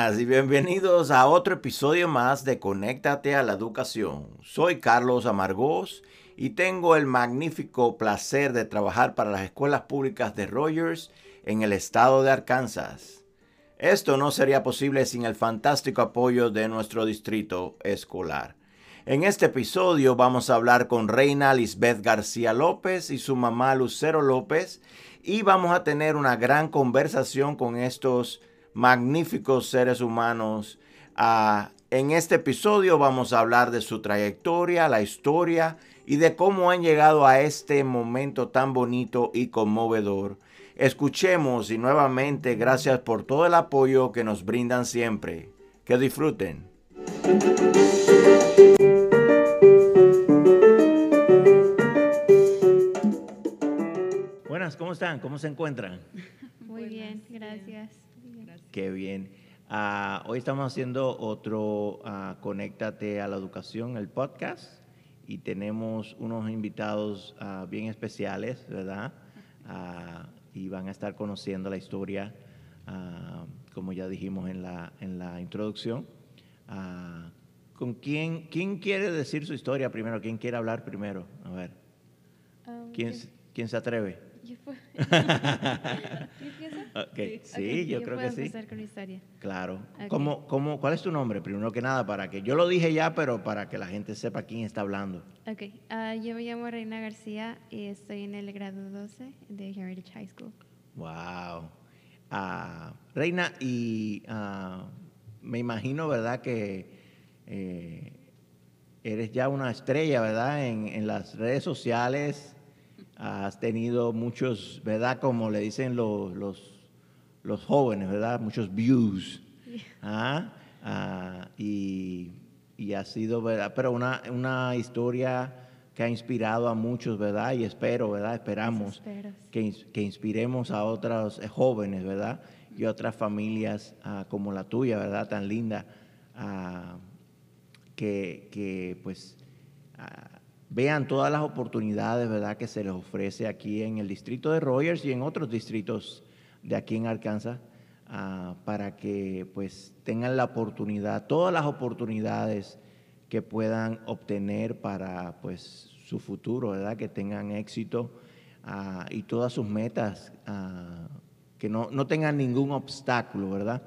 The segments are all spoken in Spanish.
y bienvenidos a otro episodio más de Conéctate a la Educación. Soy Carlos Amargós y tengo el magnífico placer de trabajar para las escuelas públicas de Rogers en el estado de Arkansas. Esto no sería posible sin el fantástico apoyo de nuestro distrito escolar. En este episodio vamos a hablar con Reina Lisbeth García López y su mamá Lucero López y vamos a tener una gran conversación con estos magníficos seres humanos. Ah, en este episodio vamos a hablar de su trayectoria, la historia y de cómo han llegado a este momento tan bonito y conmovedor. Escuchemos y nuevamente gracias por todo el apoyo que nos brindan siempre. Que disfruten. Buenas, ¿cómo están? ¿Cómo se encuentran? Muy bien, gracias. Qué bien. Ah, hoy estamos haciendo otro uh, Conéctate a la Educación, el podcast, y tenemos unos invitados uh, bien especiales, ¿verdad? y van a estar conociendo la historia, como ya dijimos en la, en la introducción. ¿Con quién, quién quiere decir su historia primero? ¿Quién quiere hablar primero? A ver. Um, ¿Quién, ¿Quién se atreve? Yo puedo. Okay. Sí, yo, creo que sí. empezar con la historia. Claro. Ok. ¿Cómo, cómo, cuál es tu nombre? Primero que nada, para que yo lo dije ya, pero para que la gente sepa quién está hablando. Ok, ah, yo me llamo Reina García y estoy en el grado 12 de Heritage High School. Wow. Ah, Reina, y ah, me imagino, ¿verdad? Que eh, eres ya una estrella, ¿verdad? En, en las redes sociales. Has tenido muchos, ¿verdad? Como le dicen los, los, los jóvenes, ¿verdad? Muchos views. ¿ah? Ah, y, y ha sido, ¿verdad? Pero una, una historia que ha inspirado a muchos, ¿verdad? Y espero, ¿verdad? Esperamos que, que inspiremos a otros eh, jóvenes, ¿verdad? Y otras familias ah, como la tuya, ¿verdad? Tan linda, ah, que, que, pues vean todas las oportunidades, ¿verdad? Que se les ofrece aquí en el distrito de Rogers y en otros distritos de aquí en Arkansas, ah, para que pues tengan la oportunidad, todas las oportunidades que puedan obtener para pues su futuro, ¿verdad? Que tengan éxito ah, y todas sus metas, ah, que no, no tengan ningún obstáculo, ¿verdad?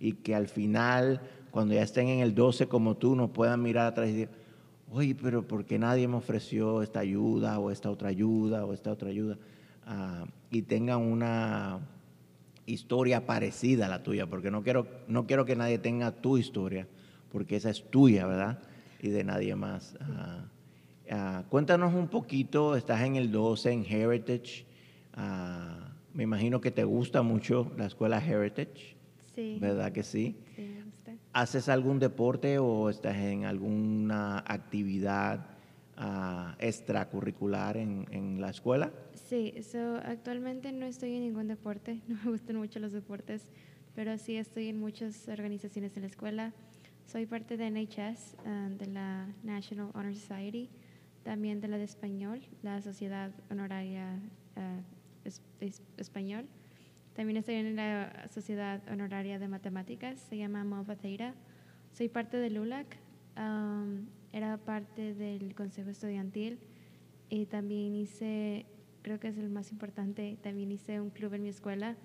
Y que al final, cuando ya estén en el 12 como tú, nos puedan mirar atrás y decir, oye, pero ¿por qué nadie me ofreció esta ayuda o esta otra ayuda o esta otra ayuda? Ah, y tengan una historia parecida a la tuya, porque no quiero, no quiero que nadie tenga tu historia, porque esa es tuya, ¿verdad? Y de nadie más. Ah, ah, cuéntanos un poquito, estás en el 12 en Heritage. Me imagino que te gusta mucho la escuela Heritage, Sí, ¿verdad que sí? sí. ¿Haces algún deporte o estás en alguna actividad ah, extracurricular en, la escuela? Sí, so, actualmente no estoy en ningún deporte, no me gustan mucho los deportes, pero sí estoy en muchas organizaciones en la escuela. Soy parte de NHS, ah, de la National Honor Society, también de la de Español, la Sociedad Honoraria es- Español. También estoy en la Sociedad Honoraria de Matemáticas, se llama Mova Theta. Soy parte del ULAC, am, era parte del Consejo Estudiantil y también hice, creo que es el más importante, también hice un club en mi escuela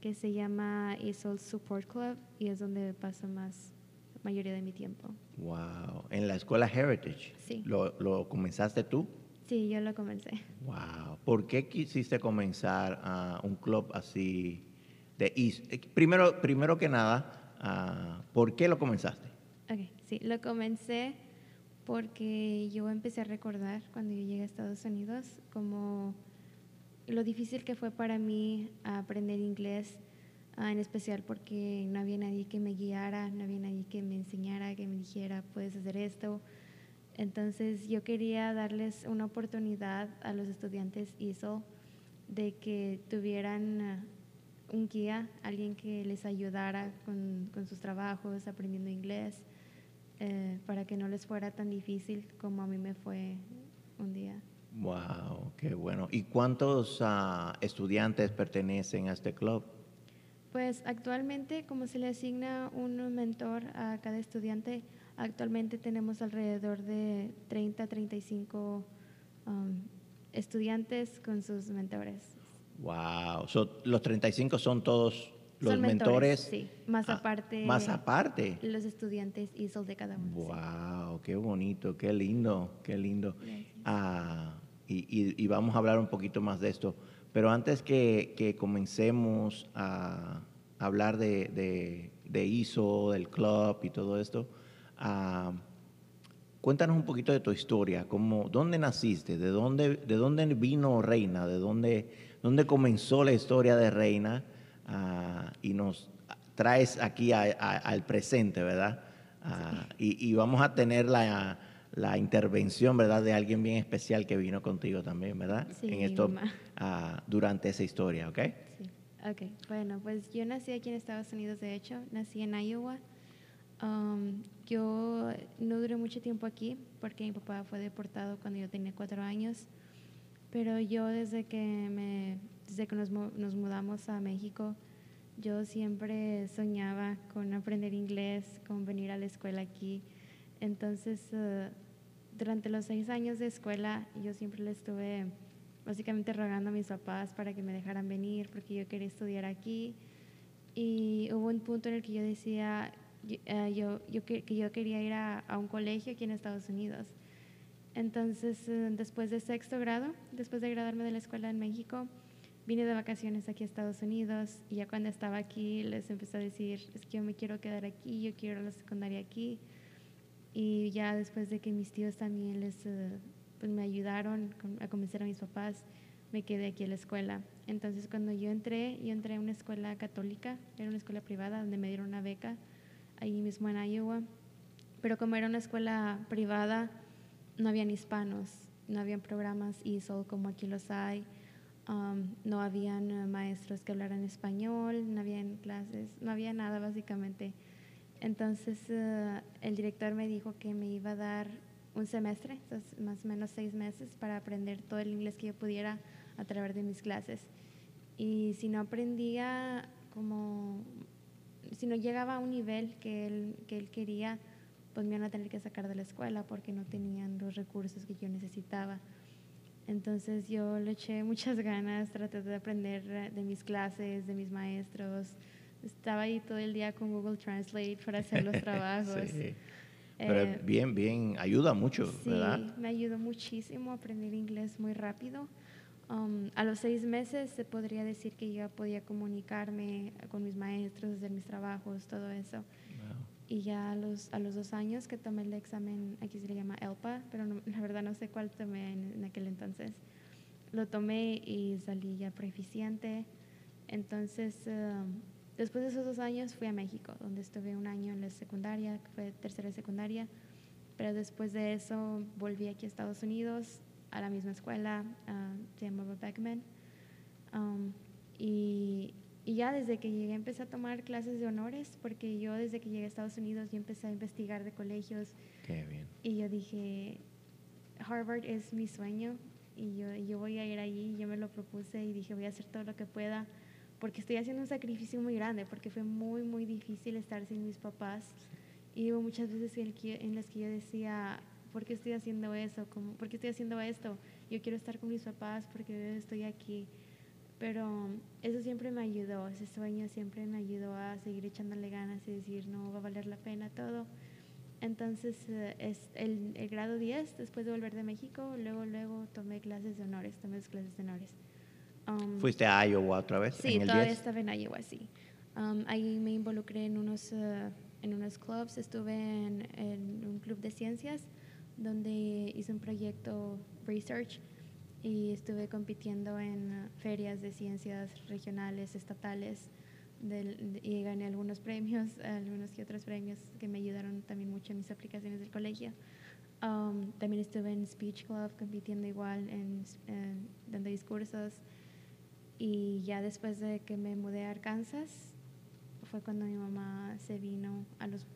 que se llama ESOL Support Club y es donde paso más, mayoría de mi tiempo. Wow. En la escuela Heritage. Sí. ¿Lo, lo comenzaste tú? Sí, yo lo comencé. Wow. ¿Por qué quisiste comenzar ah, un club así de East? Eh, Primero, primero que nada, ah, ¿por qué lo comenzaste? Ok, sí, lo comencé porque yo empecé a recordar cuando yo llegué a Estados Unidos como lo difícil que fue para mí aprender inglés, ah, en especial porque no había nadie que me guiara, no había nadie que me enseñara, que me dijera, puedes hacer esto. Entonces yo quería darles una oportunidad a los estudiantes ISO de que tuvieran ah, un guía, alguien que les ayudara con, con sus trabajos, aprendiendo inglés, eh, para que no les fuera tan difícil como a mí me fue un día. Wow, qué bueno. ¿Y cuántos ah, estudiantes pertenecen a este club? Pues actualmente, como se le asigna un mentor a cada estudiante, actualmente tenemos alrededor de 30, 35 um, estudiantes con sus mentores. Wow. los 35 son todos los Son mentores. Sí, más Ah, aparte. Más aparte. Los estudiantes ISOL de cada uno. sí. Wow, qué bonito, qué lindo, qué lindo. Ah, y, y- y vamos a hablar un poquito más de esto. Pero antes que, que comencemos a hablar de, de- de ISO, del club y todo esto, ah, cuéntanos un poquito de tu historia. Cómo, ¿Dónde naciste? ¿De dónde, ¿De dónde vino Reina? ¿De dónde, dónde comenzó la historia de Reina? Ah, y nos traes aquí a- a- al presente, ¿verdad? Ah, y, y vamos a tener la, la intervención, ¿verdad? De alguien bien especial que vino contigo también, ¿verdad? Sí, en esto, durante esa historia, ¿ok? Sí. Ok, bueno, pues yo nací aquí en Estados Unidos, de hecho, nací en Iowa. Um, yo no duré mucho tiempo aquí porque mi papá fue deportado cuando yo tenía cuatro años, pero yo desde que, me, desde que nos, nos mudamos a México, yo siempre soñaba con aprender inglés, con venir a la escuela aquí. Entonces, eh, durante los seis años de escuela, yo siempre le estuve básicamente rogando a mis papás para que me dejaran venir porque yo quería estudiar aquí. Y hubo un punto en el que yo decía eh, yo, yo que, yo quería ir a, a un colegio aquí en Estados Unidos. Entonces, eh, después de sexto grado, después de graduarme de la escuela en México, vine de vacaciones aquí a Estados Unidos y ya cuando estaba aquí les empecé a decir, es que yo me quiero quedar aquí, yo quiero la secundaria aquí. Y ya después de que mis tíos también les, eh, pues me ayudaron a convencer a mis papás, me quedé aquí en la escuela. Entonces cuando yo entré, yo entré a una escuela católica, era una escuela privada donde me dieron una beca, ahí mismo en Iowa. Pero como era una escuela privada, no habían hispanos, no habían programas ESOL como aquí los hay, um, no habían eh, maestros que hablaran español, no habían clases, no había nada básicamente. Entonces eh, el director me dijo que me iba a dar un semestre, entonces, más o menos seis meses, para aprender todo el inglés que yo pudiera a través de mis clases. Y si no aprendía como, si no llegaba a un nivel que él, que él quería, pues me iban a tener que sacar de la escuela porque no tenían los recursos que yo necesitaba. Entonces yo le eché muchas ganas, traté de aprender eh, de mis clases, de mis maestros. Estaba ahí todo el día con Google Translate para hacer los trabajos. Sí. Pero Eh, bien, bien, ayuda mucho, Sí, ¿verdad? me ayudó muchísimo a aprender inglés muy rápido. Um, a los seis meses se podría decir que ya podía comunicarme con mis maestros, hacer mis trabajos, todo eso. Wow. Y ya a los, a los dos años que tomé el examen, aquí se le llama ELPA, pero no- la verdad no sé cuál tomé en, en aquel entonces. Lo tomé y salí ya proficiente. Entonces, um, después de esos dos años fui a México, donde estuve un año en la secundaria, que fue tercera secundaria. Pero después de eso volví aquí a Estados Unidos, a la misma escuela, ah, se llamaba Beckman. Um, y, y ya desde que llegué empecé a tomar clases de honores, porque yo desde que llegué a Estados Unidos yo empecé a investigar de colegios Qué bien. y yo dije, Harvard es mi sueño y yo, yo voy a ir allí, yo me lo propuse y dije, voy a hacer todo lo que pueda, porque estoy haciendo un sacrificio muy grande, porque fue muy, muy difícil estar sin mis papás. Y hubo muchas veces en las que yo decía, ¿por qué estoy haciendo eso? ¿Cómo- ¿Por qué estoy haciendo esto? Yo quiero estar con mis papás porque estoy aquí. Pero eso siempre me ayudó, ese sueño siempre me ayudó a seguir echándole ganas y decir, no, va a valer la pena todo. Entonces, eh, es el, el grado 10, después de volver de México, luego, luego tomé clases de honores, tomé las clases de honores. Um, ¿Fuiste a Iowa otra vez? Sí, en el todavía 10? estaba en Iowa, sí. Um, ahí me involucré en unos, eh, en unos clubs, estuve en, en un club de ciencias donde hice un proyecto research y estuve compitiendo en eh, ferias de ciencias regionales, estatales y gané algunos premios, algunos que otros premios que me ayudaron también mucho en mis aplicaciones del colegio. Um, también estuve en Speech Club compitiendo igual en, en dando discursos. Y ya después de que me mudé a Arkansas, fue cuando mi mamá se vino, a los,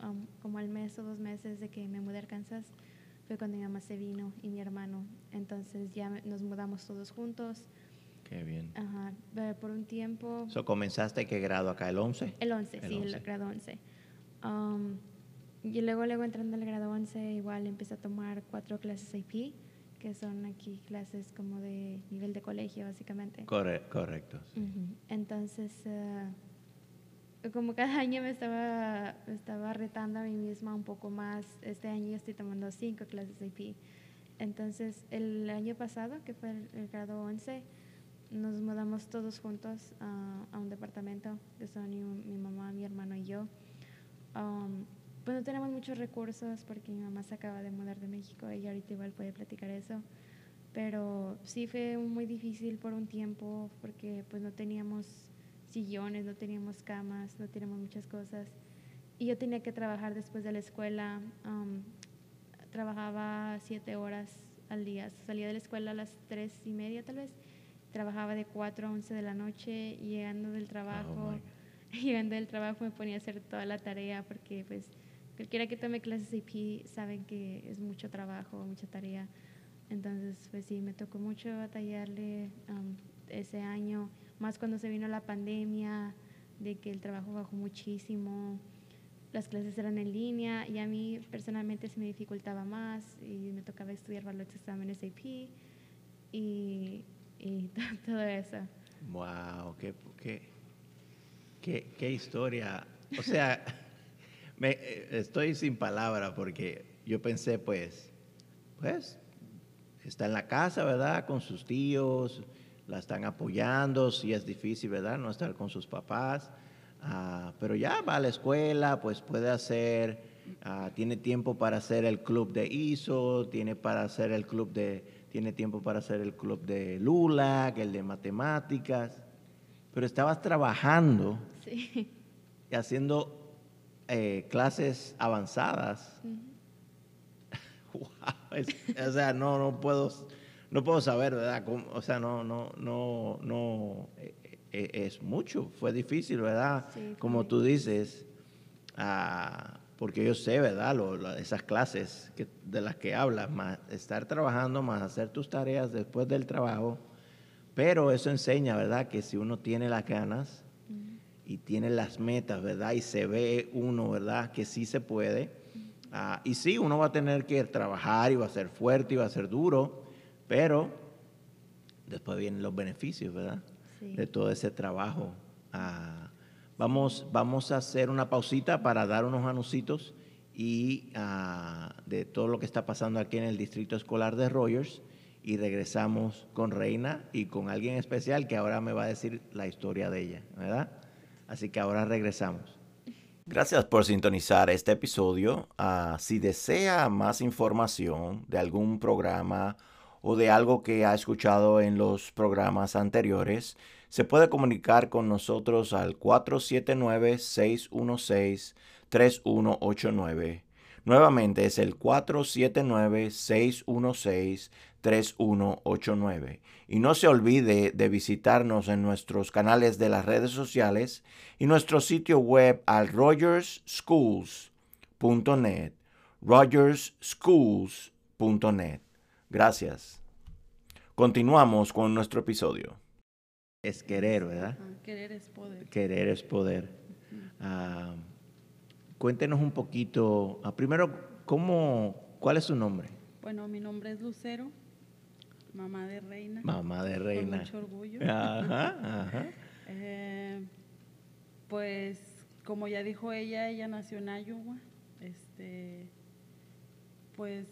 como al mes o dos meses de que me mudé a Arkansas, fue cuando mi mamá se vino y mi hermano. Entonces ya nos mudamos todos juntos. Qué bien. Ajá. Pero eh, por un tiempo... So, ¿Comenzaste qué grado acá? ¿El 11? El 11, El sí, 11. el grado 11. Um, y luego, luego entrando al grado 11, igual empecé a tomar cuatro clases AP, que son aquí clases como de nivel de colegio, básicamente. Corre- correcto. sí. Ujú. Entonces, eh, como cada año me estaba, me estaba retando a mí misma un poco más. Este año yo estoy tomando cinco clases de AP. Entonces, el año pasado, que fue el, el grado 11, nos mudamos todos juntos a- a un departamento, que son mi, mi mamá, mi hermano y yo. Um, pues no tenemos muchos recursos porque mi mamá se acaba de mudar de México, ella ahorita igual puede platicar eso. Pero sí fue muy difícil por un tiempo porque pues no teníamos sillones, no teníamos camas, no teníamos muchas cosas. Y yo tenía que trabajar después de la escuela. um, trabajaba siete horas al día. Salía de la escuela a las tres y media tal vez. Trabajaba de 4 a 11 de la noche llegando del trabajo, Oh, llegando del trabajo me ponía a hacer toda la tarea porque pues cualquiera que tome clases de IP saben que es mucho trabajo, mucha tarea. Entonces, pues sí, me tocó mucho batallarle um, ese año, más cuando se vino la pandemia, de que el trabajo bajó muchísimo, las clases eran en línea y a mí personalmente se me dificultaba más y me tocaba estudiar para los exámenes AP y, y todo eso. Wow, qué, qué, qué, historia. O sea, me, estoy sin palabra porque yo pensé, pues, pues, está en la casa, ¿verdad? Con sus tíos, la están apoyando, si es difícil, ¿verdad? No estar con sus papás. Ah, pero ya va a la escuela, pues puede hacer, ah, tiene tiempo para hacer el club de ISO, tiene para hacer el club de, tiene tiempo para hacer el club de LULAC, el de matemáticas, pero estabas trabajando Sí. y haciendo eh, clases avanzadas. Wow, es- o sea, no, no puedo, no puedo saber, ¿verdad? Cómo- o sea, no, no, no, no, eh, eh, es mucho, fue difícil, ¿verdad? Sí, Como tú dices, ah, porque yo sé, ¿verdad? Lo- lo- esas clases que, de las que hablas, más estar trabajando, más hacer tus tareas después del trabajo, pero eso enseña, ¿verdad? Que si uno tiene las ganas y tiene las metas, ¿verdad? Y se ve uno, ¿verdad? Que sí se puede. Ah, y sí, uno va a tener que trabajar y va a ser fuerte y va a ser duro, pero después vienen los beneficios, ¿verdad? Sí. De todo ese trabajo. Ah, vamos, vamos a hacer una pausita para dar unos anuncios y ah, de todo lo que está pasando aquí en el Distrito Escolar de Rogers y regresamos con Reina y con alguien especial que ahora me va a decir la historia de ella, ¿verdad? Así que ahora regresamos. Gracias por sintonizar este episodio. Ah, si desea más información de algún programa o de algo que ha escuchado en los programas anteriores, se puede comunicar con nosotros al 479-616-3189. Nuevamente es el 479-616-3189. Y no se olvide de visitarnos en nuestros canales de las redes sociales y nuestro sitio web al rogersschools.net. Gracias. Continuamos con nuestro episodio. Es querer, ¿verdad? Ah, Querer es poder. Querer es poder. Ah, cuéntenos un poquito, ah, primero, ¿cómo, ¿cuál es su nombre? Bueno, mi nombre es Lucero, mamá de Reina. Mamá de Con Reina. mucho orgullo. Ajá, ajá. Eh, pues, como ya dijo ella, ella nació en Iowa. Este, pues,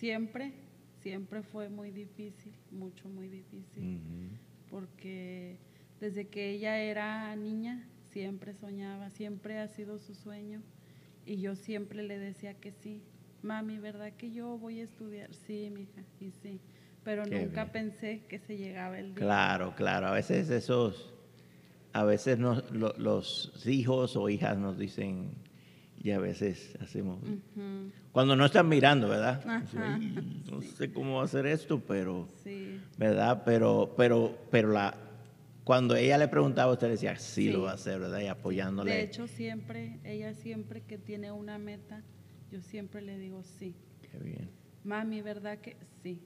siempre, siempre fue muy difícil, mucho, muy difícil. Porque desde que ella era niña siempre soñaba, siempre ha sido su sueño y yo siempre le decía que sí. Mami, ¿verdad que yo voy a estudiar? Sí, mija, y sí. Pero Qué nunca bien. pensé que se llegaba el día. Claro, claro. A veces esos, a veces nos- lo- los hijos o hijas nos dicen y a veces hacemos. Ujú, Cuando no están mirando, ¿verdad? Ajá, no sé cómo va a hacer esto, pero, Sí, ¿verdad? Pero, pero, pero la, cuando ella le preguntaba, usted decía, sí, Sí. lo va a hacer, ¿verdad? Y apoyándole. de hecho siempre, ella siempre que tiene una meta, yo siempre le digo sí. Qué bien. Mami, ¿verdad que sí?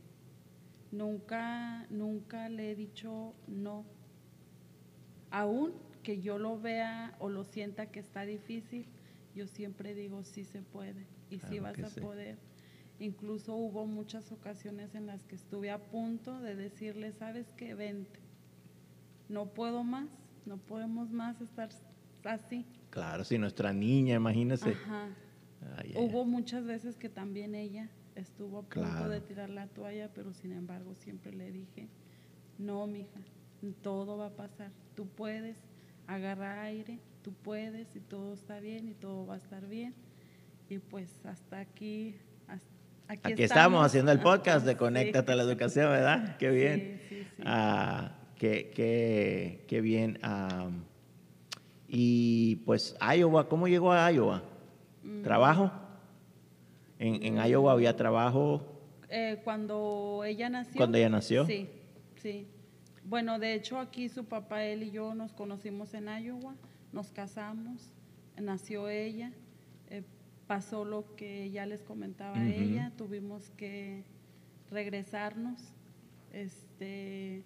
Nunca, nunca le he dicho no. Aún que yo lo vea o lo sienta que está difícil, yo siempre digo sí se puede y sí Claro vas que a sí. poder. Incluso hubo muchas ocasiones en las que estuve a punto de decirle, sabes qué, vente, no puedo más, no podemos más estar así. Claro, si nuestra niña, imagínese. Ajá. Ay, ay, ay. Hubo muchas veces que también ella estuvo a punto Claro. de tirar la toalla, pero sin embargo siempre le dije, no, mija, todo va a pasar, tú puedes agarrar aire, tú puedes y todo está bien y todo va a estar bien. Y pues hasta aquí, hasta- aquí, Aquí estamos haciendo el podcast de Sí. Conéctate a la Educación, ¿verdad? Qué bien. Sí, sí, sí. Ah, qué, qué- qué bien. ah, y pues Iowa, ¿cómo llegó a Iowa? Mm. ¿Trabajo? En, en Iowa había trabajo. Eh, cuando ella nació. ¿Cuando ella nació? Sí, sí. Bueno, de hecho aquí su papá, él y yo nos conocimos en Iowa, nos casamos, nació ella, pasó lo que ya les comentaba ella, tuvimos que regresarnos, este,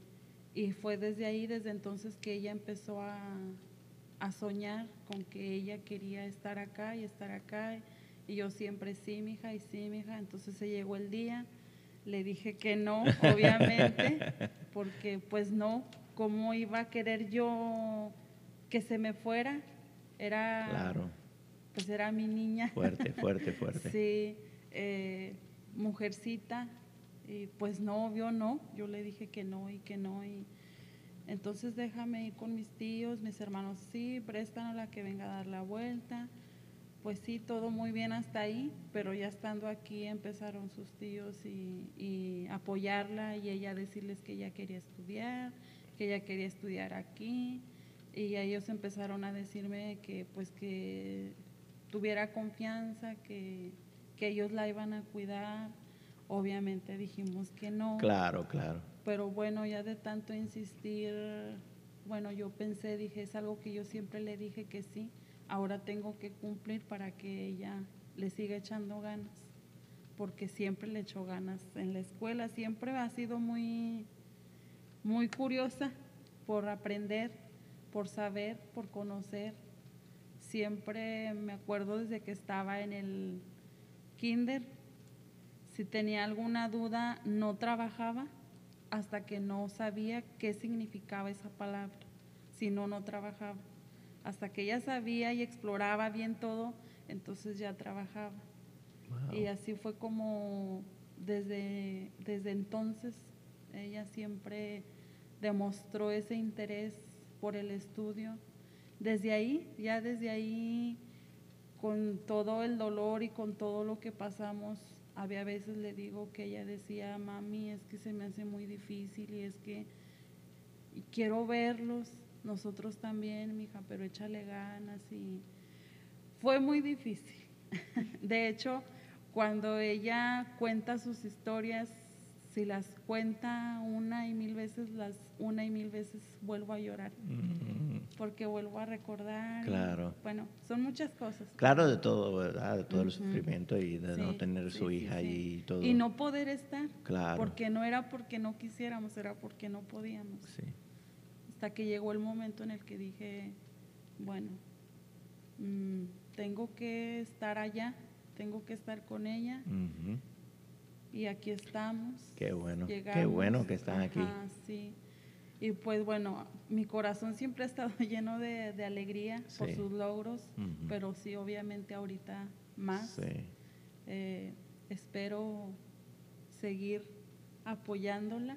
y fue desde ahí, desde entonces que ella empezó a, a soñar con que ella quería estar acá y estar acá, y yo siempre sí, mija, y sí, mija, entonces se llegó el día, le dije que no, obviamente, porque pues no, ¿cómo iba a querer yo que se me fuera? Era, Claro. Pues era mi niña. Fuerte, fuerte, fuerte. Sí, eh, mujercita, y pues no, obvio no, yo le dije que no y que no, y entonces déjame ir con mis tíos, mis hermanos, sí, préstanos la que venga a dar la vuelta, pues sí, todo muy bien hasta ahí, pero ya estando aquí empezaron sus tíos y, y apoyarla y ella decirles que ella quería estudiar, que ella quería estudiar aquí, y ellos empezaron a decirme que pues que tuviera confianza, que, que ellos la iban a cuidar. Obviamente dijimos que no, Claro, claro. pero bueno, ya de tanto insistir, bueno, yo pensé, dije, es algo que yo siempre le dije que sí, ahora tengo que cumplir para que ella le siga echando ganas, porque siempre le echó ganas en la escuela, siempre ha sido muy, muy curiosa por aprender, por saber, por conocer. Siempre me acuerdo desde que estaba en el kinder, si tenía alguna duda, no trabajaba hasta que no sabía qué significaba esa palabra. Si no, no trabajaba. Hasta que ella sabía y exploraba bien todo, entonces ya trabajaba. Wow. Y así fue como desde, desde entonces ella siempre demostró ese interés por el estudio. Desde ahí, ya desde ahí, con todo el dolor y con todo lo que pasamos, había veces le digo que ella decía, mami, es que se me hace muy difícil y es que quiero verlos, nosotros también, mija, pero échale ganas y fue muy difícil. De hecho, cuando ella cuenta sus historias, si las cuenta una y mil veces, las una y mil veces vuelvo a llorar, Mm, porque vuelvo a recordar. y, Claro. bueno, son muchas cosas. Claro, de todo, ¿verdad? De todo el sufrimiento y de no tener sí, su hija sí. y todo. Y no poder estar, Claro. porque no era porque no quisiéramos, era porque no podíamos. Sí. Hasta que llegó el momento en el que dije, bueno, mm, tengo que estar allá, tengo que estar con ella y aquí estamos. Qué bueno, qué bueno que están aquí. ajá, Sí. Y pues bueno, mi corazón siempre ha estado lleno de, de alegría por sus logros, pero sí, obviamente ahorita más. Sí. Eh, espero seguir apoyándola,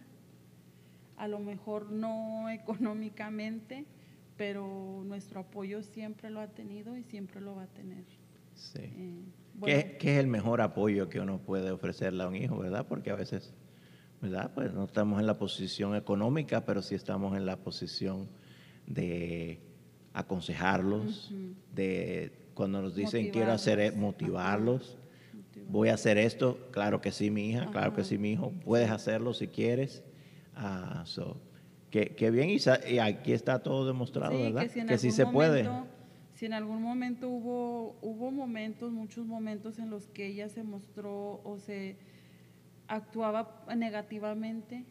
a lo mejor no económicamente, pero nuestro apoyo siempre lo ha tenido y siempre lo va a tener. sí. Eh, ¿Qué, bueno, qué es el mejor apoyo que uno puede ofrecerle a un hijo, verdad? Porque a veces, ¿verdad? Pues no estamos en la posición económica, pero sí estamos en la posición de aconsejarlos, de cuando nos dicen quiero hacer e- Motivarlos. motivarlos, motivar. voy a hacer esto, claro que sí, mi hija, claro que sí, mi hijo, puedes hacerlo si quieres. Ah, so, qué, qué bien, y, y aquí está todo demostrado, Sí, ¿verdad? que si, en que sí se puede. Si en algún momento hubo, hubo momentos, muchos momentos en los que ella se mostró o se actuaba negativamente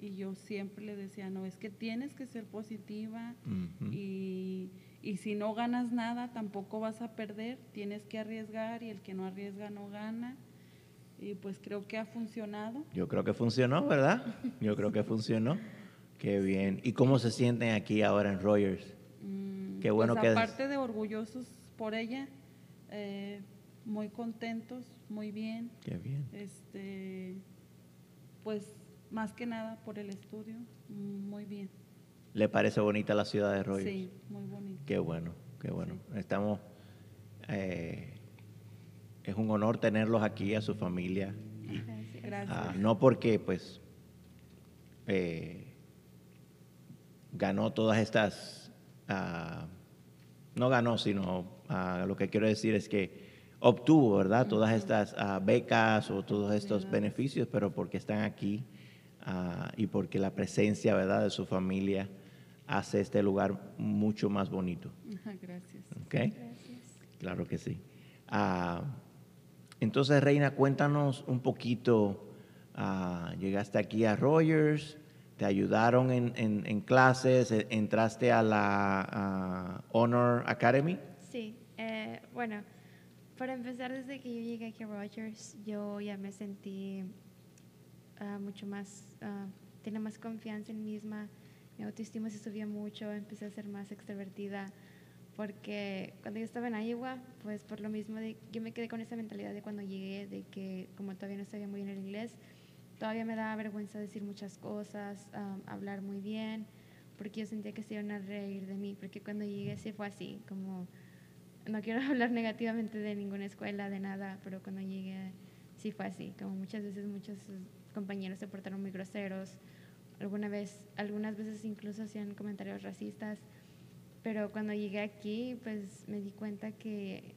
y yo siempre le decía, no, es que tienes que ser positiva y, y si no ganas nada tampoco vas a perder, tienes que arriesgar y el que no arriesga no gana. Y pues creo que ha funcionado. Yo creo que funcionó, ¿verdad? Yo creo que funcionó. Qué bien. ¿Y cómo se sienten aquí ahora en Rogers? Mm, Qué bueno pues que- aparte de orgullosos por ella, eh, muy contentos, muy bien. Qué bien. Este, pues más que nada por el estudio, muy bien. ¿Le parece bonita la ciudad de Rogers? Sí, muy bonito. Qué bueno, qué bueno. Estamos. eh, es un honor tenerlos aquí, a su familia. Y, Gracias. Gracias. ah, no porque, pues, eh, ganó todas estas. ah, no ganó, sino ah, lo que quiero decir es que obtuvo, ¿verdad? Todas estas ah, becas o todos estos beneficios, pero porque están aquí ah, y porque la presencia, ¿verdad?, de su familia hace este lugar mucho más bonito. Gracias. ¿Ok? Gracias. Claro que sí. Ah, entonces, Reina, cuéntanos un poquito. llegaste aquí a Rogers, te ayudaron en, en- en clases, e- entraste a la Honor Academy. Sí, eh, bueno, para empezar, desde que yo llegué aquí a Rogers, yo ya me sentí ah, mucho más, ah, tenía más confianza en mí misma, mi autoestima se subía mucho, empecé a ser más extrovertida, porque cuando yo estaba en Iowa, pues por lo mismo, de, yo me quedé con esa mentalidad de cuando llegué, de que como todavía no sabía muy bien el inglés, todavía me daba vergüenza decir muchas cosas, ah, hablar muy bien, porque yo sentía que se iban a reír de mí, porque cuando llegué sí fue así, como no quiero hablar negativamente de ninguna escuela, de nada, pero cuando llegué sí fue así, como muchas veces muchos compañeros se portaron muy groseros, alguna vez, algunas veces incluso hacían comentarios racistas, pero cuando llegué aquí pues me di cuenta que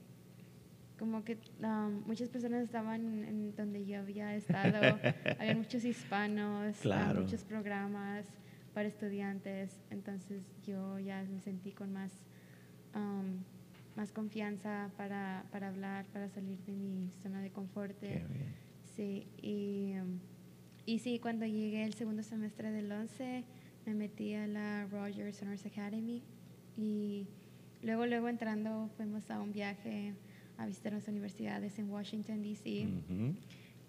como que um, muchas personas estaban en donde yo había estado, había muchos hispanos, Claro. muchos programas para estudiantes, entonces yo ya me sentí con más um, más confianza para, para hablar, para salir de mi zona de confort. Qué bien. Sí, y, y sí, cuando llegué el segundo semestre del 11, me metí a la Rogers Honors Academy y luego, luego entrando fuimos a un viaje a visitar las universidades en Washington, D.C. Ujú.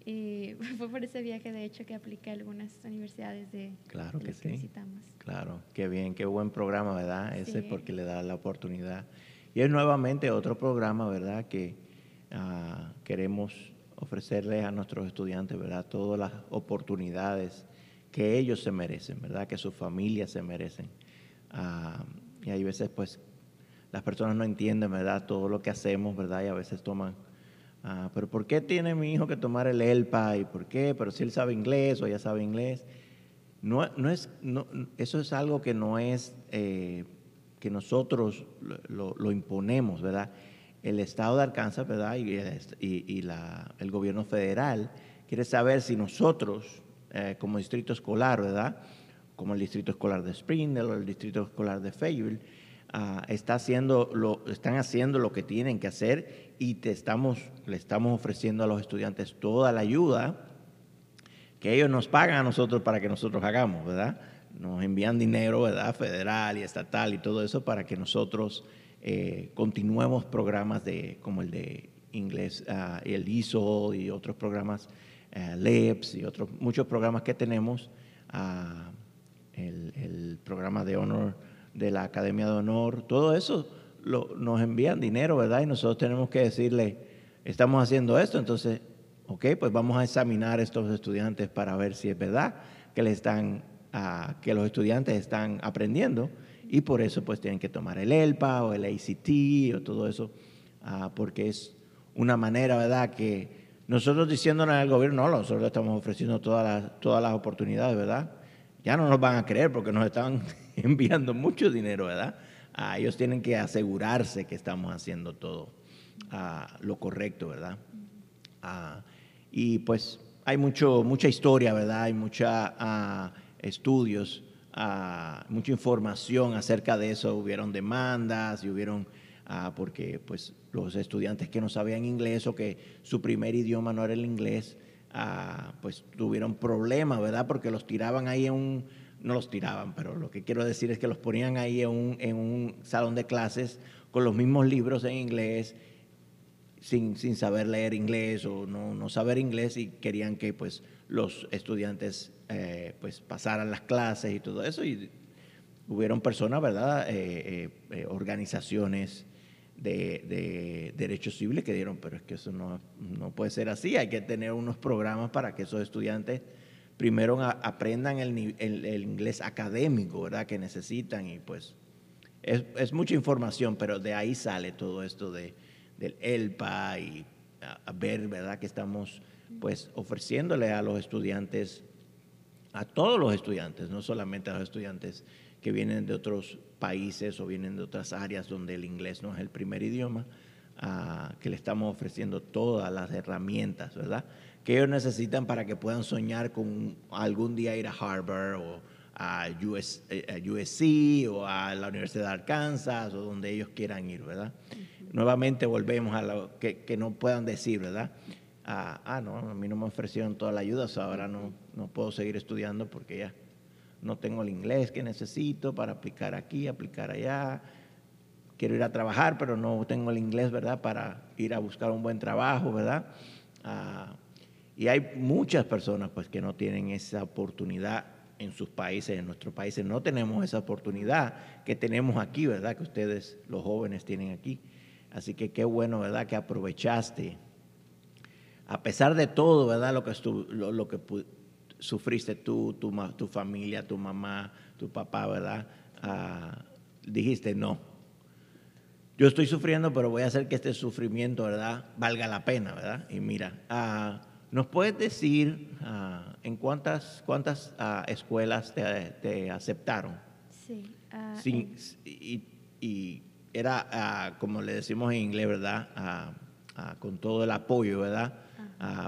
Y fue por ese viaje, de hecho, que apliqué a algunas universidades de, Claro de que las sí. visitamos. Claro, qué bien, qué buen programa, ¿verdad? Ese Sí. porque le da la oportunidad. Y es nuevamente otro programa, ¿verdad? Que ah, queremos ofrecerles a nuestros estudiantes, ¿verdad? Todas las oportunidades que ellos se merecen, ¿verdad? Que sus familias se merecen. Ah, y hay veces, pues, las personas no entienden, ¿verdad? Todo lo que hacemos, ¿verdad? Y a veces toman, ah, pero ¿por qué tiene mi hijo que tomar el ELPA? ¿Y por qué? Pero si él sabe inglés o ella sabe inglés. No, no es, no, eso es algo que no es eh, que nosotros lo, imponemos, ¿verdad? El Estado de Arkansas, ¿verdad? Y la- el gobierno federal quiere saber si nosotros, eh, como distrito escolar, ¿verdad? Como el distrito escolar de Springdale o el distrito escolar de Fayetteville, ah, está haciendo lo, están haciendo lo que tienen que hacer y te estamos, le estamos ofreciendo a los estudiantes toda la ayuda que ellos nos pagan a nosotros para que nosotros hagamos, ¿verdad? Nos envían dinero, ¿verdad? Federal y estatal y todo eso para que nosotros eh, continuemos programas de, como el de inglés, ah, el ISO y otros programas, eh, LEPS y otros, muchos programas que tenemos, ah, el, el programa de honor de la Academia de Honor, todo eso lo- nos envían dinero, ¿verdad? Y nosotros tenemos que decirle, estamos haciendo esto, entonces Ok, pues vamos a examinar estos estudiantes para ver si es verdad que, le están, que los estudiantes están aprendiendo y por eso pues tienen que tomar el ELPA o el ACT o todo eso, ah, porque es una manera, ¿verdad? Que nosotros diciéndonos al gobierno, no, nosotros estamos ofreciendo todas las, todas las oportunidades, ¿verdad? Ya no nos van a creer porque nos están enviando mucho dinero, ¿verdad? Ah, ellos tienen que asegurarse que estamos haciendo todo ah, lo correcto, ¿verdad? Y pues hay mucho, mucha historia, ¿verdad? Hay mucha estudios, ah, mucha información acerca de eso. Hubieron demandas y hubieron, ah, porque pues los estudiantes que no sabían inglés o que su primer idioma no era el inglés, ah, pues tuvieron problemas, ¿verdad? Porque los tiraban ahí en un, no los tiraban, pero lo que quiero decir es que los ponían ahí en un, en un salón de clases con los mismos libros en inglés, sin, sin saber leer inglés o no, no, saber inglés y querían que pues los estudiantes eh, pues pasaran las clases y todo eso. Y hubieron personas, ¿verdad? Eh, eh, organizaciones de, derechos civiles que dieron, pero es que eso no, no, puede ser así, hay que tener unos programas para que esos estudiantes primero aprendan el, el, inglés académico, ¿verdad? Que necesitan y pues es, es, mucha información, pero de ahí sale todo esto de, del ELPA y a, ver, ¿verdad? Que estamos pues ofreciéndole a los estudiantes, a todos los estudiantes, no solamente a los estudiantes que vienen de otros países o vienen de otras áreas donde el inglés no es el primer idioma, que le estamos ofreciendo todas las herramientas, ¿verdad? Que ellos necesitan para que puedan soñar con algún día ir a Harvard o a, US, eh, USC o a la Universidad de Arkansas o donde ellos quieran ir, ¿verdad? Nuevamente volvemos a lo que, que no puedan decir, ¿verdad? Ah, ah, no, a mí no me ofrecieron toda la ayuda, ahora no, no puedo seguir estudiando porque ya no tengo el inglés que necesito para aplicar aquí, aplicar allá. Quiero ir a trabajar, pero no tengo el inglés, ¿verdad? Para ir a buscar un buen trabajo, ¿verdad? Ah, y hay muchas personas pues que no tienen esa oportunidad en sus países, en nuestros países no tenemos esa oportunidad que tenemos aquí, ¿verdad? Que ustedes, los jóvenes, tienen aquí. Así que qué bueno, ¿verdad? Que aprovechaste. A pesar de todo, ¿verdad? Lo que, lo, lo que sufriste tú, tu, tu familia, tu mamá, tu papá, ¿verdad? Ah, dijiste, no, yo estoy sufriendo, pero voy a hacer que este sufrimiento, ¿verdad?, valga la pena, ¿verdad? Y mira, uh, ¿nos puedes decir uh, en cuántas, cuántas escuelas te, aceptaron? Sí. y, y, era, como le decimos en inglés, ¿verdad? con todo el apoyo, ¿verdad?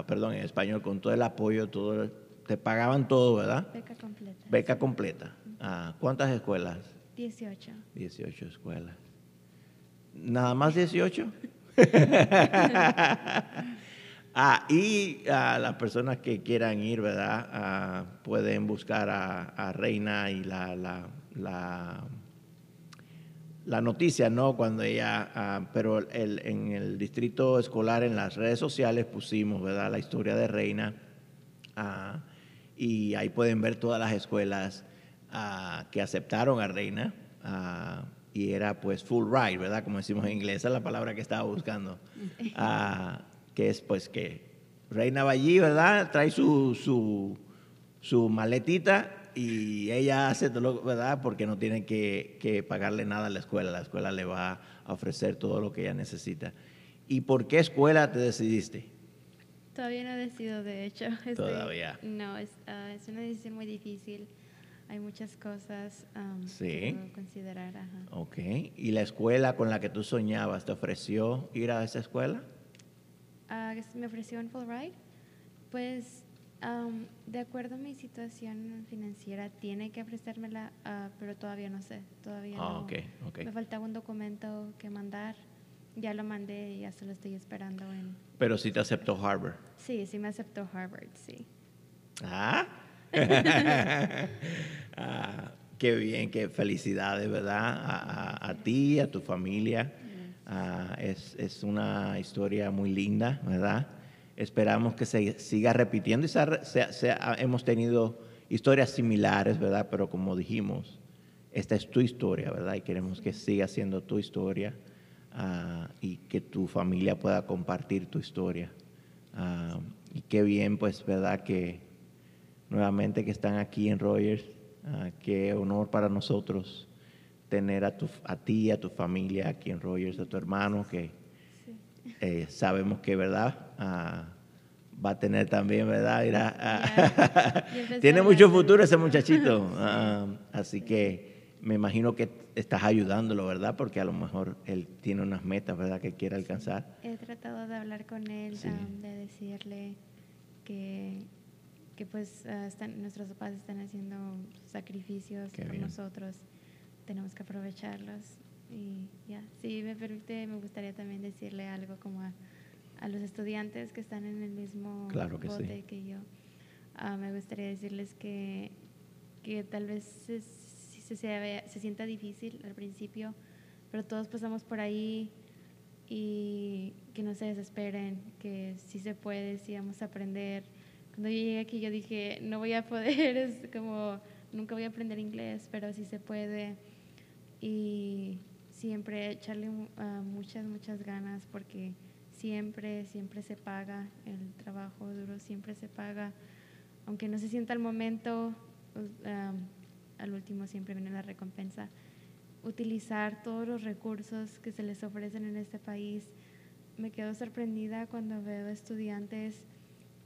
Perdón, en español, con todo el apoyo, todo el, te pagaban todo, ¿verdad? Beca completa. Beca completa. Ah, ¿Cuántas escuelas? 18. 18 escuelas. ¿Nada más 18? ah, y a las personas que quieran ir, ¿verdad? Ah, pueden buscar a, Reina y la, la, la, la, noticia, ¿no? Cuando ella, ah, pero el, en el distrito escolar, en las redes sociales pusimos, ¿verdad? La historia de Reina y ahí pueden ver todas las escuelas ah, que aceptaron a Reina ah, y era pues full ride, ¿verdad? Como decimos en inglés, esa es la palabra que estaba buscando, que es pues que Reina va allí, ¿verdad? Trae su, su, su maletita y ella hace todo, ¿verdad? Porque no tiene que, que, pagarle nada a la escuela, la escuela le va a ofrecer todo lo que ella necesita. ¿Y por qué escuela te decidiste? Todavía no he decidido, de hecho. Todavía. no, es, uh, es, una decisión muy difícil. Hay muchas cosas um, que considerar. Ajá. Ok. ¿Y la escuela con la que tú soñabas te ofreció ir a esa escuela? Uh, me ofreció un full ride. Pues, um, de acuerdo a mi situación financiera, tiene que ofrecérmela, uh, pero todavía no sé. Todavía ah, no. Okay, okay. Me faltaba un documento que mandar. Ya lo mandé y ya se lo estoy esperando en... Pero sí te aceptó Harvard. Sí, sí me aceptó Harvard, sí. Ah. ah qué bien, qué felicidades, ¿verdad? A, a, ti, a tu familia. Ah, es, es, una historia muy linda, ¿verdad? Esperamos que se siga repitiendo y se, hemos tenido historias similares, ¿verdad? Pero como dijimos, esta es tu historia, ¿verdad? Y queremos que siga siendo tu historia. Ah, y que tu familia pueda compartir tu historia. Ah, y qué bien, pues, ¿verdad? Que nuevamente que están aquí en Rogers, ah, qué honor para nosotros tener a, tu, a ti, a tu familia aquí en Rogers, a tu hermano, que eh, sabemos que, ¿verdad? Va a tener también, ¿verdad? Tiene mucho futuro ese muchachito. así que me imagino que estás ayudándolo, ¿verdad? Porque a lo mejor él tiene unas metas, ¿verdad? Que quiere alcanzar. He tratado de hablar con él, de decirle que, que pues ah, están, nuestros papás están haciendo sacrificios por nosotros, tenemos que aprovecharlos. Y ya, si me permite, me gustaría también decirle algo como a, a los estudiantes que están en el mismo Claro que sí. bote que yo, ah, me gustaría decirles que, que tal vez se, se, se, se sienta difícil al principio, pero todos pasamos por ahí y que no se desesperen, que sí se puede, sí vamos a aprender. Cuando yo llegué aquí yo dije, no voy a poder, es como, nunca voy a aprender inglés, pero sí se puede. Y siempre echarle uh, muchas, muchas ganas porque siempre, siempre se paga, el trabajo duro siempre se paga, aunque no se sienta al momento, um, al último siempre viene la recompensa. Utilizar todos los recursos que se les ofrecen en este país. Me quedo sorprendida cuando veo estudiantes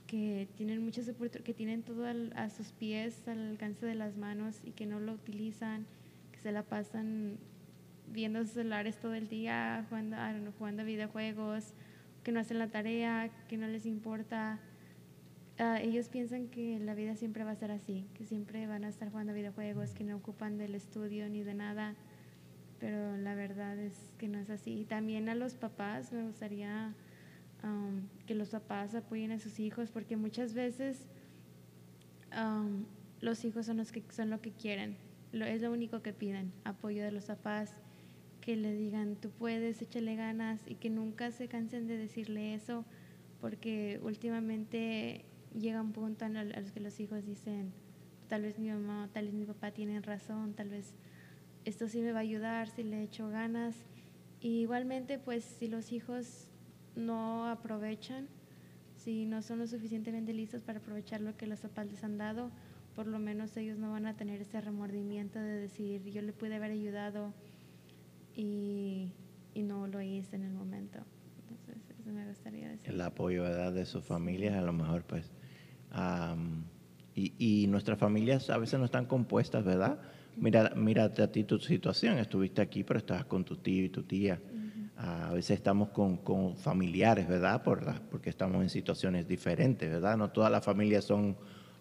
que tienen muchas que tienen todo al, a sus pies, al alcance de las manos y que no lo utilizan, que se la pasan viendo celulares todo el día, jugando, know, jugando videojuegos, que no hacen la tarea, que no les importa. Uh, ellos piensan que la vida siempre va a ser así, que siempre van a estar jugando videojuegos, que no ocupan del estudio ni de nada, pero la verdad es que no es así. También a los papás me gustaría um, que los papás apoyen a sus hijos, porque muchas veces um, los hijos son los que son lo que quieren, lo, es lo único que piden, apoyo de los papás que le digan, tú puedes, échale ganas y que nunca se cansen de decirle eso, porque últimamente llega un punto a los que los hijos dicen, tal vez mi mamá, tal vez mi papá tienen razón, tal vez esto sí me va a ayudar si le echo ganas. Igualmente, pues si los hijos no aprovechan, si no son lo suficientemente listos para aprovechar lo que los papás les han dado, por lo menos ellos no van a tener ese remordimiento de decir, yo le pude haber ayudado y, y no lo hice en el momento. Entonces, eso me gustaría decir. El apoyo ¿verdad? de sus familias, a lo mejor, pues. Um, y, y, nuestras familias a veces no están compuestas, ¿verdad? Mira, mírate a ti tu situación. Estuviste aquí, pero estabas con tu tío y tu tía. Uh -huh. A veces estamos con, con familiares, ¿verdad? Por la, porque estamos en situaciones diferentes, ¿verdad? No todas las familias son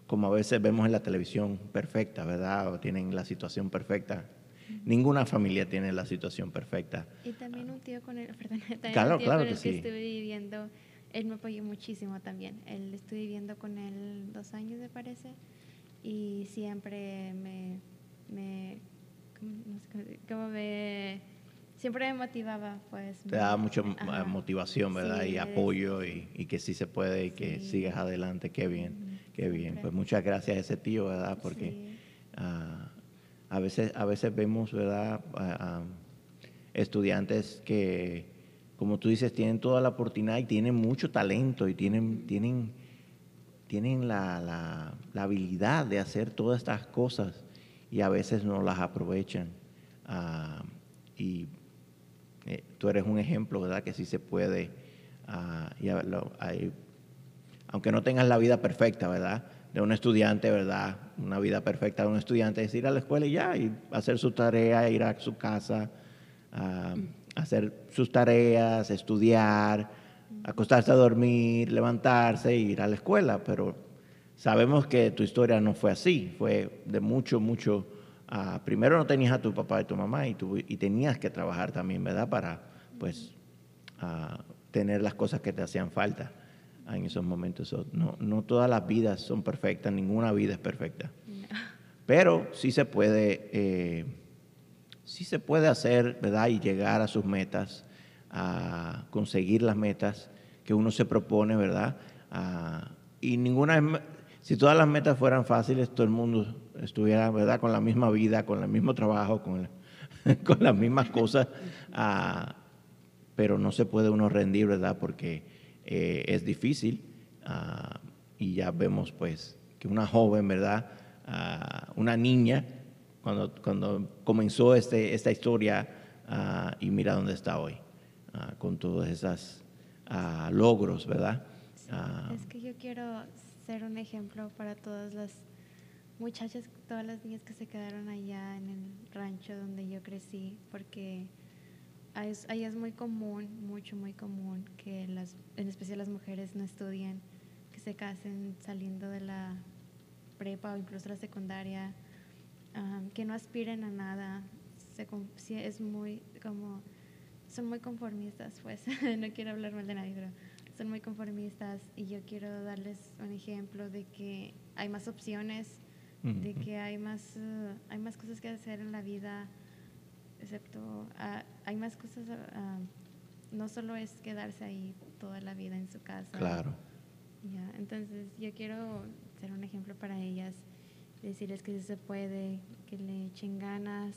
como a veces vemos en la televisión perfecta, ¿verdad? O tienen la situación perfecta. Ninguna familia tiene la situación perfecta. Y también un tío con el, perdón, también claro, un tío claro con el que que, sí. estuve viviendo, él me apoyó muchísimo también. Él estuve viviendo con él dos años, me parece, y siempre me, me ¿cómo, no sé, cómo me, siempre me motivaba, pues. Te da mucha ajá. motivación, ¿verdad? Sí, y apoyo y, y que sí se puede y que Sí. sigas adelante. Qué bien, qué bien. siempre. Pues muchas gracias a ese tío, ¿verdad? Porque Sí. ah, a, veces, a veces vemos, ¿verdad? Ah, estudiantes que, como tú dices, tienen toda la oportunidad y tienen mucho talento y tienen, tienen, tienen la, la- la habilidad de hacer todas estas cosas y a veces no las aprovechan. Ah, y eh, tú eres un ejemplo, ¿verdad? Que sí se puede. ah, y a- aunque no tengas la vida perfecta, ¿verdad? De un estudiante, ¿verdad? Una vida perfecta de un estudiante es ir a la escuela y ya, y hacer su tarea, ir a su casa, hacer sus tareas, estudiar, acostarse a dormir, levantarse e ir a la escuela. Pero sabemos que tu historia no fue así, fue de mucho, mucho. ah, primero no tenías a tu papá y tu mamá y, y tenías que trabajar también, ¿verdad? Para, pues, ah, tener las cosas que te hacían falta en esos momentos. No, no todas las vidas son perfectas, ninguna vida es perfecta. No. Pero sí se puede, eh, sí se puede hacer, ¿verdad? Y llegar a sus metas, a conseguir las metas que uno se propone, ¿verdad? Ah, y ninguna, si todas las metas fueran fáciles, todo el mundo estuviera, ¿verdad? Con la misma vida, con el mismo trabajo, con las mismas cosas. Ah, pero no se puede uno rendir, ¿verdad? Porque eh, es difícil ah, y ya vemos pues que una joven, ¿verdad? Ah, una niña, cuando, cuando comenzó este, esta historia ah, y mira dónde está hoy, con todos esos logros, ¿verdad? Es que yo quiero ser un ejemplo para todas las muchachas, todas las niñas que se quedaron allá en el rancho donde yo crecí, porque es, ahí es muy común, mucho, muy común que las, en especial las mujeres no estudien, que se casen saliendo de la prepa o incluso la secundaria, ah, que no aspiren a nada, se, es muy como son muy conformistas, pues. No quiero hablar mal de nadie, pero son muy conformistas. Y yo quiero darles un ejemplo de que hay más opciones, de que hay más, eh, hay más cosas que hacer en la vida, excepto, ah, hay más cosas, ah, no solo es quedarse ahí toda la vida en su casa. Claro. Ya, entonces yo quiero ser un ejemplo para ellas, decirles que sí se puede, que le echen ganas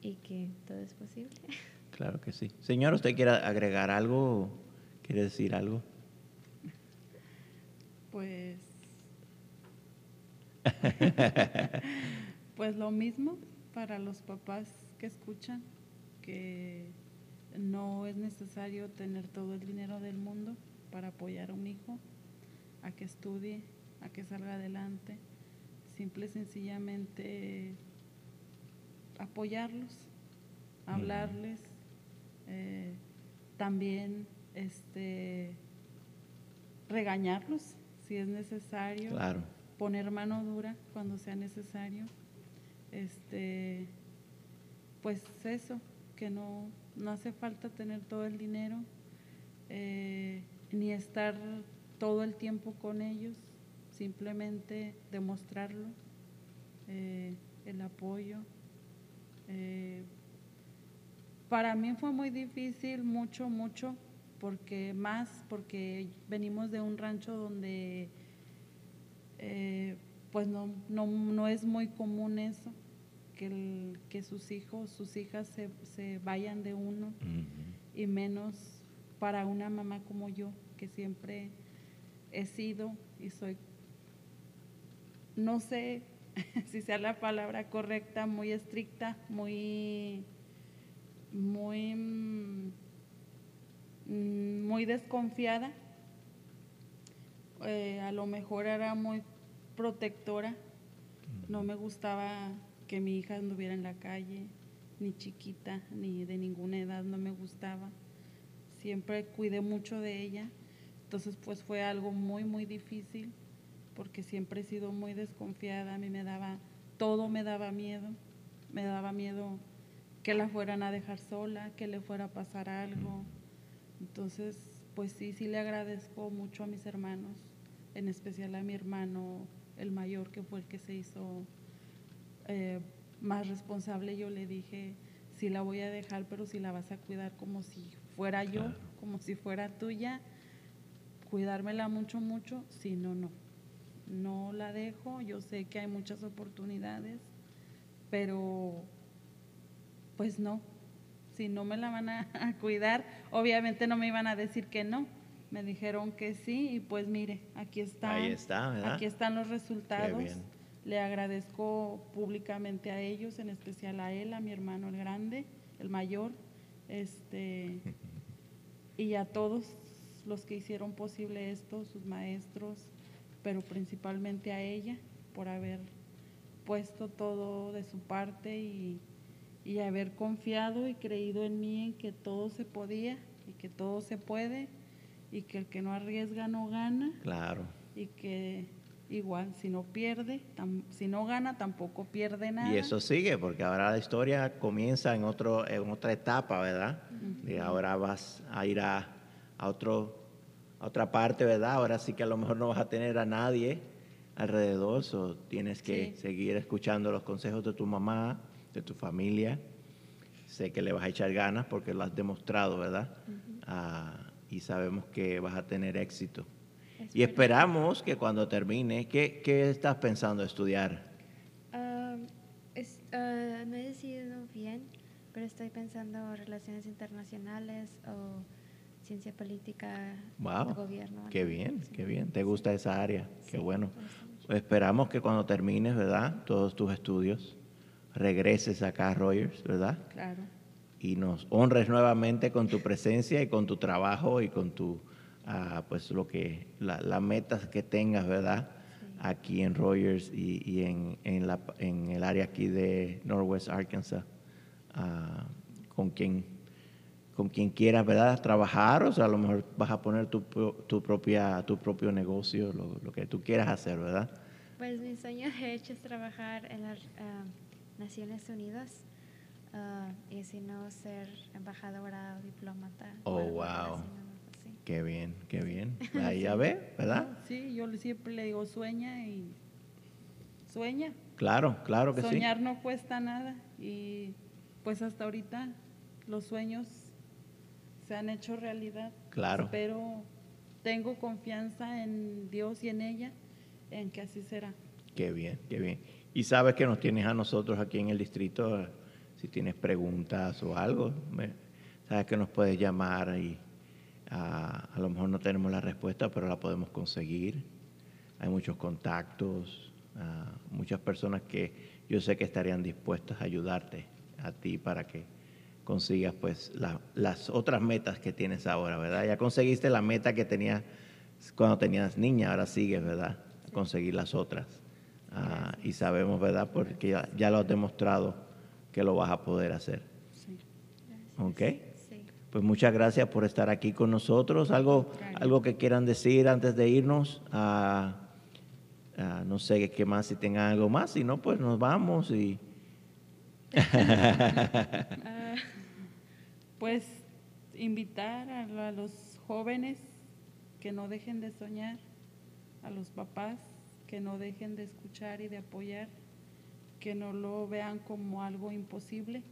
y que todo es posible. Claro que sí. Señor, ¿usted quiere agregar algo? ¿Quiere decir algo? Pues. pues lo mismo para los papás que escuchan, que no es necesario tener todo el dinero del mundo para apoyar a un hijo, a que estudie, a que salga adelante. Simple y sencillamente apoyarlos, hablarles, eh, también este regañarlos si es necesario, Claro. poner mano dura cuando sea necesario. Este, pues eso, que no, no hace falta tener todo el dinero, eh, ni estar todo el tiempo con ellos, simplemente demostrarlo, eh, el apoyo. Eh, para mí fue muy difícil, mucho, mucho, porque más, porque venimos de un rancho donde eh, pues no, no, no es muy común eso, que, el- que sus hijos, sus hijas se, se vayan de uno, y menos para una mamá como yo, que siempre he sido y soy, no sé si sea la palabra correcta, muy estricta, muy, muy, mm, muy desconfiada. Eh, a lo mejor era muy protectora. No me gustaba que mi hija anduviera en la calle, ni chiquita, ni de ninguna edad, no me gustaba. Siempre cuidé mucho de ella. Entonces, pues fue algo muy, muy difícil, porque siempre he sido muy desconfiada. A mí me daba, todo me daba miedo. Me daba miedo que la fueran a dejar sola, que le fuera a pasar algo. Entonces, pues sí, sí le agradezco mucho a mis hermanos, en especial a mi hermano, el mayor, que fue el que se hizo eh, más responsable. Yo le dije, sí la voy a dejar, pero si la vas a cuidar como si fuera yo, Claro. como si fuera tuya, cuidármela mucho, mucho, si no, no. No la dejo, yo sé que hay muchas oportunidades, pero pues no, si no me la van a, a cuidar, obviamente no me iban a decir que no. Me dijeron que sí y pues mire, aquí están. Ahí está, ¿verdad? Aquí están los resultados. bien. Le agradezco públicamente a ellos, en especial a él, a mi hermano el grande, el mayor, este, y a todos los que hicieron posible esto, sus maestros, pero principalmente a ella por haber puesto todo de su parte y, y haber confiado y creído en mí en que todo se podía y que todo se puede y que el que no arriesga no gana Claro. y que igual si no pierde, tam- si no gana tampoco pierde nada. Y eso sigue, porque ahora la historia comienza en, otro, en otra etapa, ¿verdad? Y ahora vas a ir a, a, otro, a otra parte, ¿verdad? Ahora sí que a lo mejor no vas a tener a nadie alrededor, so tienes que Sí. seguir escuchando los consejos de tu mamá, de tu familia. Sé que le vas a echar ganas porque lo has demostrado, ¿verdad? Ah, y sabemos que vas a tener éxito. Y esperamos que cuando termine, ¿qué, qué estás pensando estudiar? Ah, es- ah, no he decidido bien, pero estoy pensando relaciones internacionales o ciencia política, Wow, gobierno. qué bien, qué bien. ¿Te gusta esa área? Qué Sí, bueno. gusta mucho. Esperamos que cuando termines, ¿verdad? Todos tus estudios, regreses acá a Rogers, ¿verdad? Claro. Y nos honres nuevamente con tu presencia y con tu trabajo y con tu, ah, pues lo que, la- las metas que tengas, ¿verdad? Aquí en Rogers y, y en, en, la, en el área aquí de Northwest Arkansas, ah, con quien con quien quieras, ¿verdad? Trabajar, o sea, a lo mejor vas a poner tu, tu propia, tu propio negocio, lo, lo que tú quieras hacer, ¿verdad? Pues mi sueño de hecho es trabajar en las ah, Naciones Unidas ah, y si no ser embajadora o diplomata. Oh, wow. Qué bien, qué bien. Ahí ya ve, ¿verdad? Sí, yo le- siempre le digo, sueña y sueña. Claro, claro que Soñar no cuesta nada y pues hasta ahorita los sueños se han hecho realidad. Claro. Pero tengo confianza en Dios y en ella, en que así será. sí. Qué bien, qué bien. Y sabes que nos tienes a nosotros aquí en el distrito, eh, si tienes preguntas o algo, sabes que nos puedes llamar y a lo mejor no tenemos la respuesta, pero la podemos conseguir. Hay muchos contactos, ah, muchas personas que yo sé que estarían dispuestas a ayudarte a ti para que consigas pues la- las otras metas que tienes ahora, ¿verdad? Ya conseguiste la meta que tenías cuando tenías niña, ahora sigues, ¿verdad? A conseguir las otras. Ah, y sabemos, ¿verdad? Porque ya, ya lo has demostrado que lo vas a poder hacer. Sí. ¿Ok? Pues muchas gracias por estar aquí con nosotros. ¿Algo, algo que quieran decir antes de irnos? Ah, ah, no sé qué más, si tengan algo más. Si no, pues nos vamos y... Ah, pues invitar a los jóvenes que no dejen de soñar, a los papás que no dejen de escuchar y de apoyar, que no lo vean como algo imposible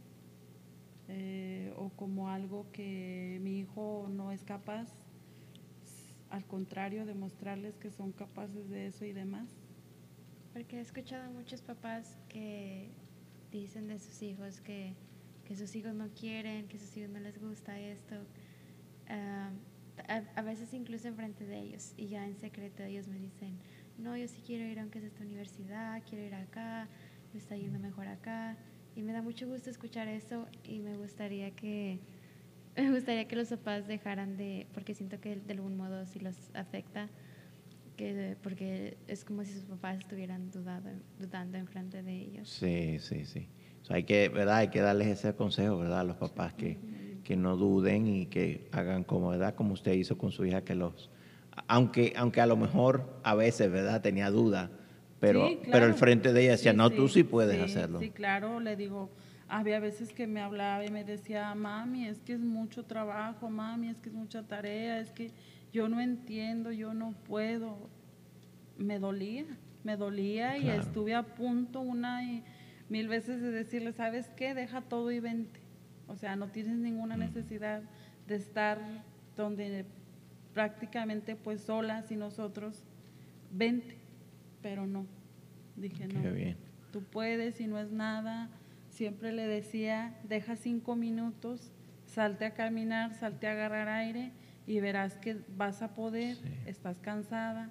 eh, o como algo que mi hijo no es capaz, al contrario, demostrarles que son capaces de eso y demás. Porque he escuchado a muchos papás que dicen de sus hijos que, que sus hijos no quieren, que sus hijos no les gusta esto. Ah, a, a veces incluso enfrente de ellos y ya en secreto ellos me dicen, no, yo sí quiero ir aunque a esta universidad, quiero ir acá, me está yendo mejor acá. Y me da mucho gusto escuchar eso y me gustaría que, me gustaría que los papás dejaran de, porque siento que de algún modo sí los afecta, que porque es como si sus papás estuvieran dudado, dudando enfrente de ellos. Sí, sí, sí. O sea, hay que, ¿verdad? Hay que darles ese consejo, ¿verdad? A los papás que, que no duden y que hagan como, ¿verdad? Como usted hizo con su hija, que los... Aunque, aunque a lo mejor a veces, ¿verdad? Tenía duda, pero, Sí, pero el frente de ella decía, Sí, no, sí, tú sí puedes hacerlo. Sí, claro, le digo, había veces que me hablaba y me decía, mami, es que es mucho trabajo, mami, es que es mucha tarea, es que yo no entiendo, yo no puedo. Me dolía, me dolía y estuve a punto una y mil veces de decirle, ¿sabes qué? Deja todo y vente. O sea, no tienes ninguna necesidad de estar donde prácticamente pues solas y nosotros, vente. Pero no, dije no. Qué bien. Tú puedes y no es nada. Siempre le decía, deja cinco minutos, salte a caminar, salte a agarrar aire y verás que vas a poder, Sí. estás cansada.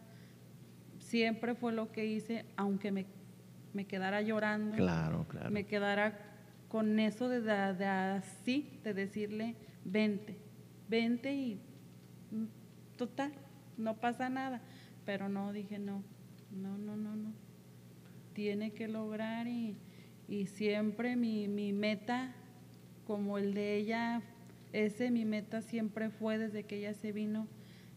Siempre fue lo que hice, aunque me, me quedara llorando, Claro, claro. me quedara con eso de, de- de así, de decirle, vente, vente y mm, total, no pasa nada. Pero no, dije no, no, no, no, no. Tiene que lograr y, y siempre mi, mi meta, como el de ella, ese mi meta siempre fue desde que ella se vino,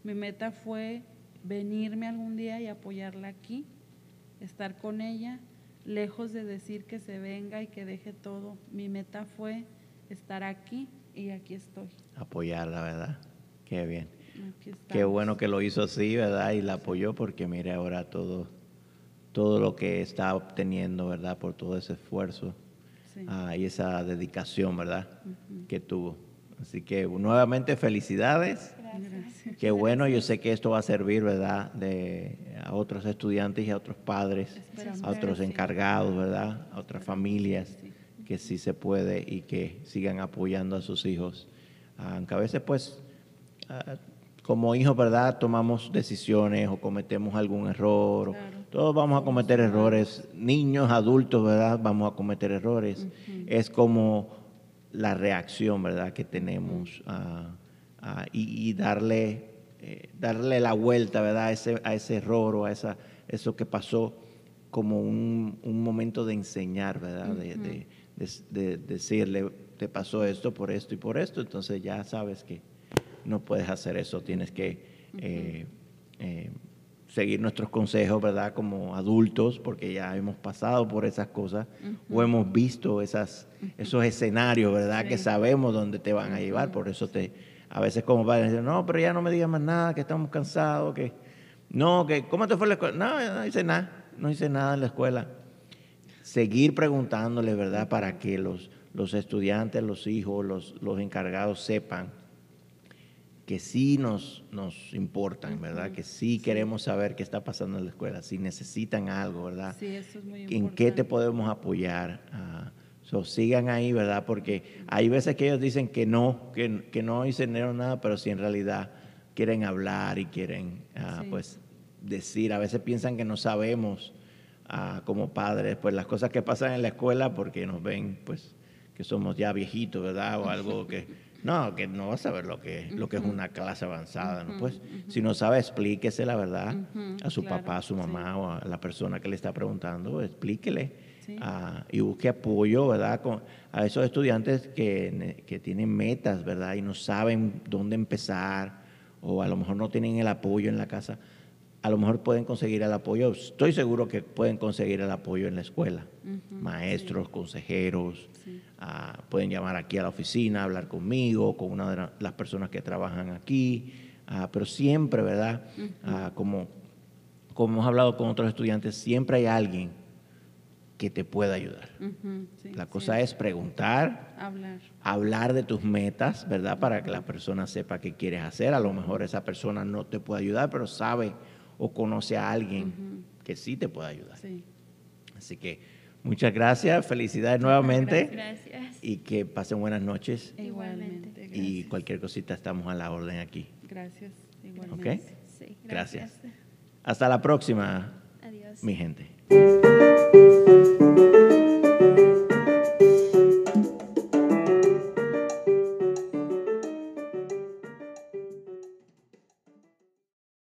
mi meta fue venirme algún día y apoyarla aquí, estar con ella, lejos de decir que se venga y que deje todo. Mi meta fue estar aquí y aquí estoy. Apoyarla, ¿verdad? Qué bien. Qué bueno que lo hizo así, ¿verdad? Y la apoyó porque mire ahora todo, todo lo que está obteniendo, ¿verdad? Por todo ese esfuerzo Sí. ah, y esa dedicación, ¿verdad? Que tuvo. Así que nuevamente felicidades. Gracias. Qué bueno, yo sé que esto va a servir, ¿verdad? De, a otros estudiantes y a otros padres, Esperamos a otros encargados, ¿verdad? A otras familias sí. que sí se puede y que sigan apoyando a sus hijos. Ah, Aunque a veces, pues, ah, como hijos, ¿verdad? Tomamos decisiones o cometemos algún error. Claro. Todos vamos a cometer errores. Niños, adultos, ¿verdad? Vamos a cometer errores. Es como la reacción, ¿verdad? Que tenemos y, y darle, eh, darle la vuelta, ¿verdad? A ese, a ese error o a esa, eso que pasó como un, un momento de enseñar, ¿verdad? De, de- de- de decirle, te pasó esto por esto y por esto, entonces ya sabes que no puedes hacer eso, tienes que eh, eh, seguir nuestros consejos, ¿verdad? Como adultos, porque ya hemos pasado por esas cosas o hemos visto esas, esos escenarios, ¿verdad? Que sabemos dónde te van a llevar, por eso te a veces como padres dicen, no, pero ya no me digas más nada, que estamos cansados, que no, que ¿cómo te fue la escuela? No, no hice nada, no hice nada en la escuela. Seguir preguntándole, ¿verdad? Para que los, los estudiantes, los hijos, los, los encargados sepan que sí nos, nos importan, ¿verdad? Que sí queremos saber qué está pasando en la escuela, si necesitan algo, ¿verdad? Sí, eso es muy ¿En importante. qué te podemos apoyar? Ah, so, sigan ahí, ¿verdad? Porque hay veces que ellos dicen que no, que, que no hicieron nada, pero si en realidad quieren hablar y quieren, ah, Sí. pues, decir. A veces piensan que no sabemos ah, como padres, pues, las cosas que pasan en la escuela porque nos ven, pues, que somos ya viejitos, ¿verdad? O algo que... No, que no vas a saber lo que, lo que es una clase avanzada, ¿no? Pues, si no sabe, explíquese la verdad a su claro, papá, a su sí. mamá o a la persona que le está preguntando, explíquele Sí. ah, y busque apoyo, ¿verdad? Con, a esos estudiantes que, que tienen metas, ¿verdad? Y no saben dónde empezar o a lo mejor no tienen el apoyo en la casa. A lo mejor pueden conseguir el apoyo, estoy seguro que pueden conseguir el apoyo en la escuela. Maestros, consejeros, Sí. ah, pueden llamar aquí a la oficina, hablar conmigo, con una de la- las personas que trabajan aquí, ah, pero siempre, ¿verdad? Ah, como, como hemos hablado con otros estudiantes, siempre hay alguien que te pueda ayudar. Sí, La cosa es preguntar, Hablar. hablar de tus metas, ¿verdad? Para que la persona sepa qué quieres hacer. A lo mejor esa persona no te puede ayudar, pero sabe o conoce a alguien que sí te puede ayudar. Sí. Así que muchas gracias, felicidades nuevamente Gracias. y que pasen buenas noches. Igualmente. Igualmente. Y Gracias. cualquier cosita estamos a la orden aquí. Gracias. Igualmente. Sí, Gracias. gracias. Hasta la próxima, Adiós. mi gente.